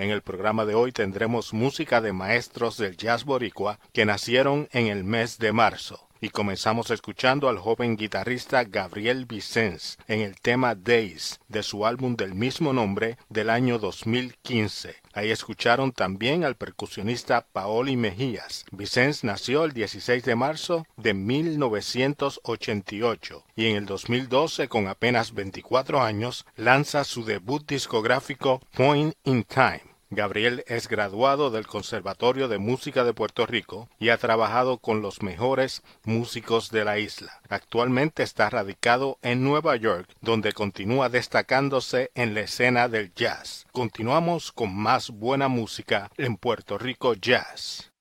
En el programa de hoy tendremos música de maestros del jazz boricua que nacieron en el mes de marzo. Y comenzamos escuchando al joven guitarrista Gabriel Vicens en el tema Days de su álbum del mismo nombre del año 2015. Ahí escucharon también al percusionista Paoli Mejías. Vicens nació el 16 de marzo de 1988 y en el 2012, con apenas 24 años, lanza su debut discográfico Point in Time. Gabriel es graduado del Conservatorio de Música de Puerto Rico y ha trabajado con los mejores músicos de la isla. Actualmente está radicado en Nueva York, donde continúa destacándose en la escena del jazz. Continuamos con más buena música en Puerto Rico Jazz.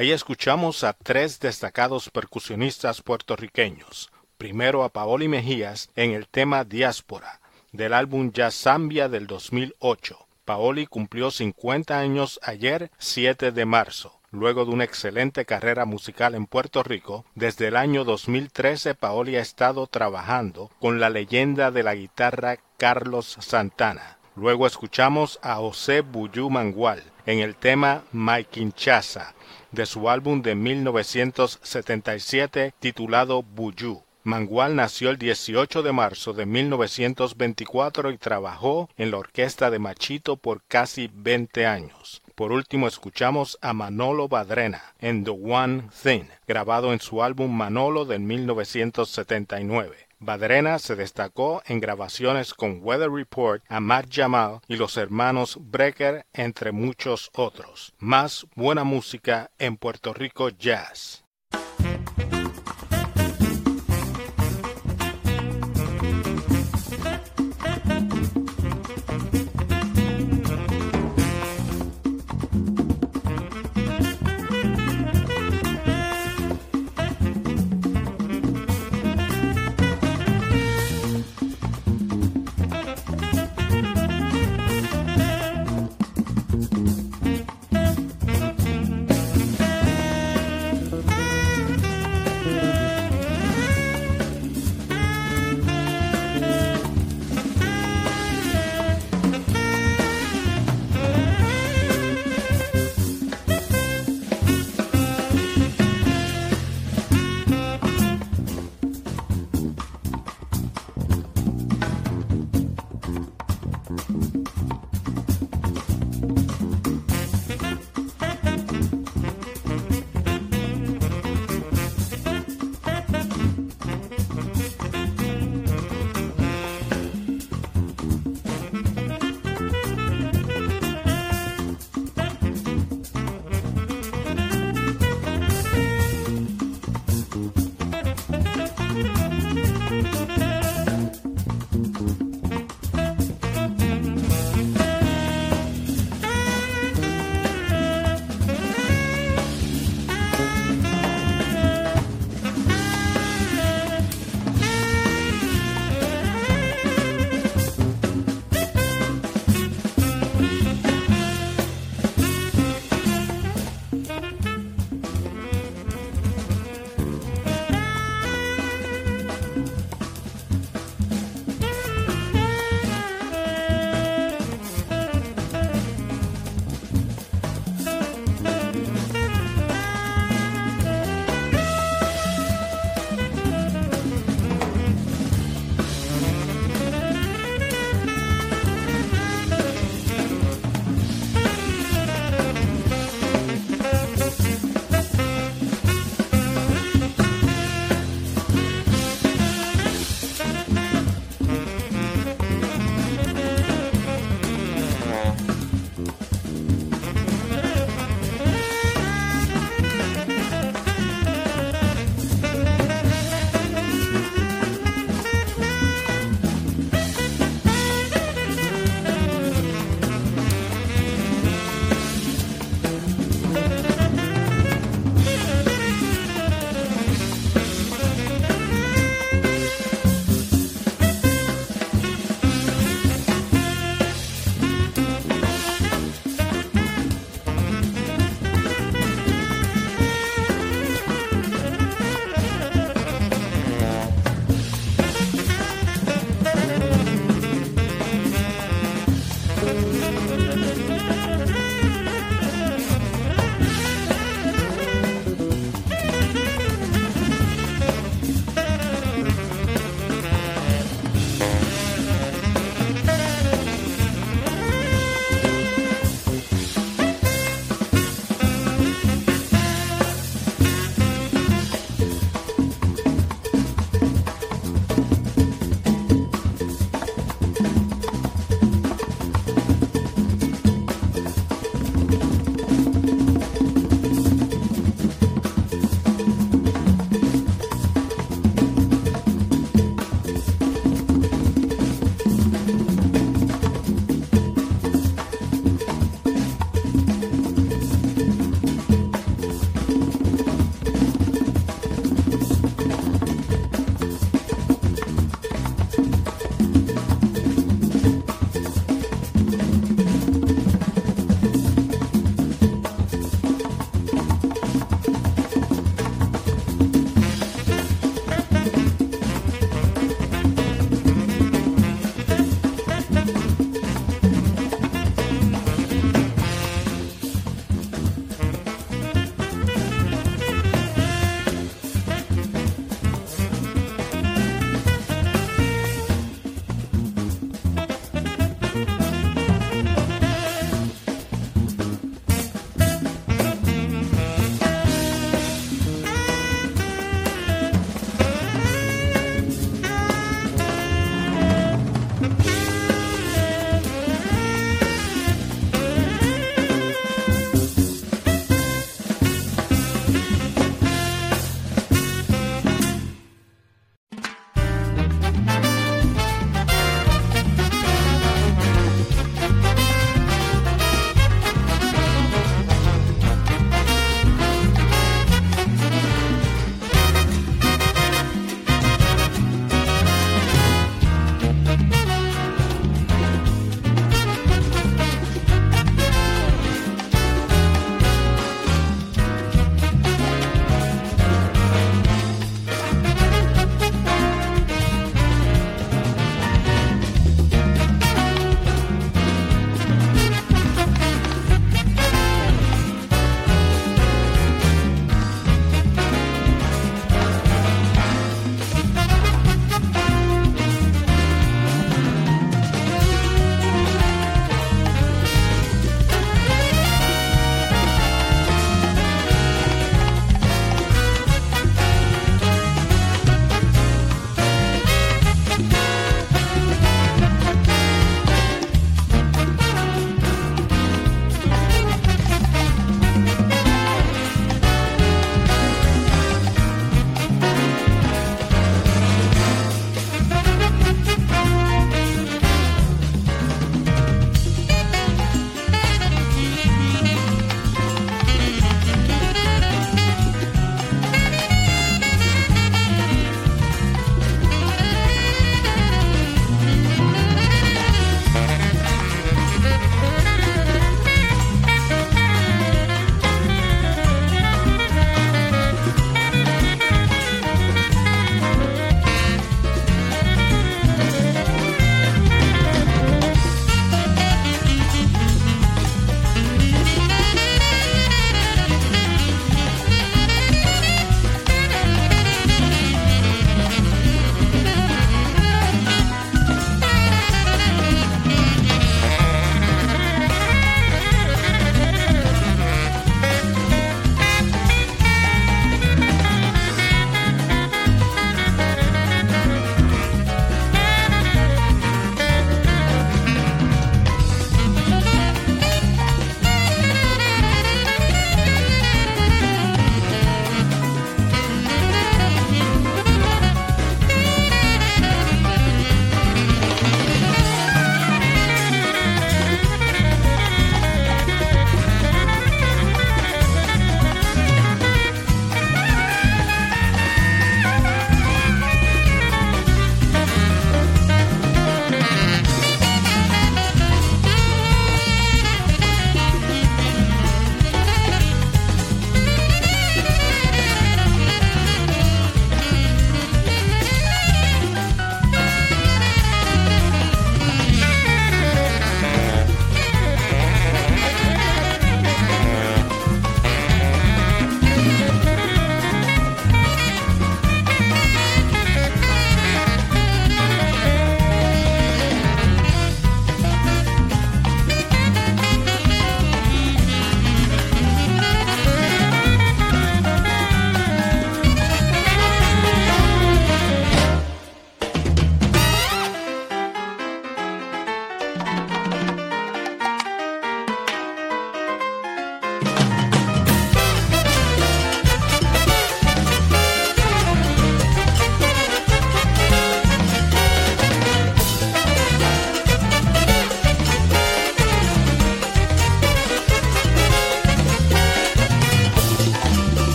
Ahí escuchamos a tres destacados percusionistas puertorriqueños. Primero a Paoli Mejías en el tema Diáspora, del álbum Jazz Zambia del 2008. Paoli cumplió 50 años ayer, 7 de marzo. Luego de una excelente carrera musical en Puerto Rico, desde el año 2013 Paoli ha estado trabajando con la leyenda de la guitarra Carlos Santana. Luego escuchamos a José Buyú Mangual en el tema Maikinchasa de su álbum de 1977 titulado Buyú. Mangual nació el 18 de marzo de 1924 y trabajó en la orquesta de Machito por casi 20 años. Por último escuchamos a Manolo Badrena en The One Thing, grabado en su álbum Manolo de 1979. Badrena se destacó en grabaciones con Weather Report, Ahmad Jamal y los hermanos Brecker, entre muchos otros. Más buena música en Puerto Rico Jazz.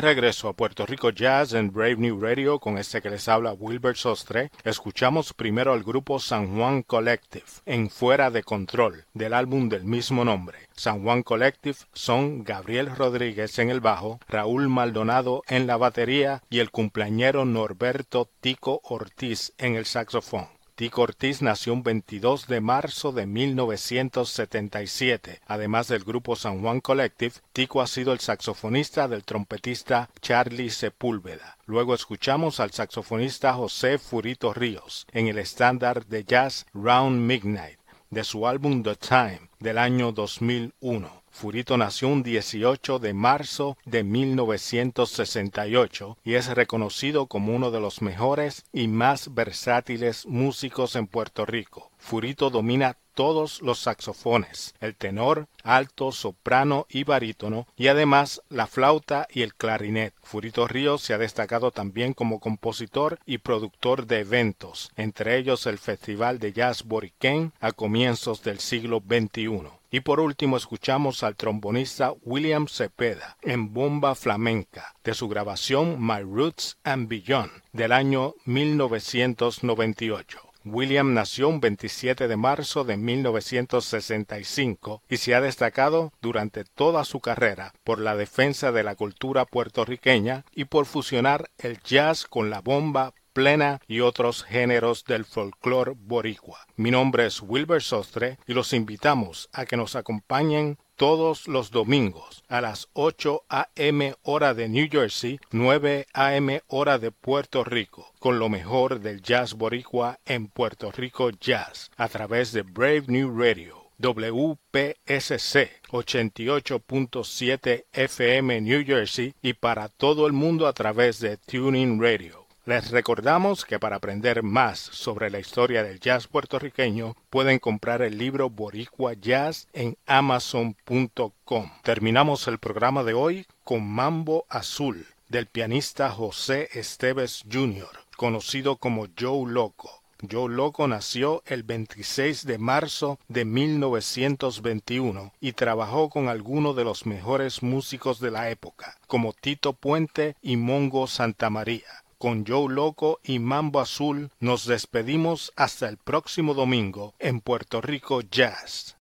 Regreso a Puerto Rico Jazz en Brave New Radio con este que les habla Wilbert Sostre, escuchamos primero al grupo San Juan Collective en Fuera de Control del álbum del mismo nombre. San Juan Collective son Gabriel Rodríguez en el bajo, Raúl Maldonado en la batería y el cumpleañero Norberto Tico Ortiz en el saxofón. Tico Ortiz nació un 22 de marzo de 1977. Además del grupo San Juan Collective, Tico ha sido el saxofonista del trompetista Charlie Sepúlveda. Luego escuchamos al saxofonista José Furito Ríos en el estándar de jazz Round Midnight de su álbum The Time del año 2001. Furito nació un 18 de marzo de 1968 y es reconocido como uno de los mejores y más versátiles músicos en Puerto Rico. Furito domina todos los saxofones, el tenor, alto, soprano y barítono, y además la flauta y el clarinet. Furito Ríos se ha destacado también como compositor y productor de eventos, entre ellos el Festival de Jazz Boriquén a comienzos del siglo XXI. Y por último escuchamos al trombonista William Cepeda en Bomba Flamenca de su grabación My Roots and Beyond del año 1998. William nació un 27 de marzo de 1965 y se ha destacado durante toda su carrera por la defensa de la cultura puertorriqueña y por fusionar el jazz con la bomba plena y otros géneros del folclore boricua. Mi nombre es Wilber Sostre y los invitamos a que nos acompañen todos los domingos a las 8 a.m. hora de New Jersey, 9 a.m. hora de Puerto Rico, con lo mejor del jazz boricua en Puerto Rico Jazz, a través de Brave New Radio. WPSC 88.7 FM New Jersey y para todo el mundo a través de Tuning Radio. Les recordamos que para aprender más sobre la historia del jazz puertorriqueño pueden comprar el libro Boricua Jazz en amazon.com. Terminamos el programa de hoy con Mambo Azul del pianista José Esteves Jr., conocido como Joe Loco. Joe Loco nació el 26 de marzo de 1921 y trabajó con algunos de los mejores músicos de la época, como Tito Puente y Mongo Santamaría con Joe Loco y Mambo Azul nos despedimos hasta el próximo domingo en Puerto Rico Jazz.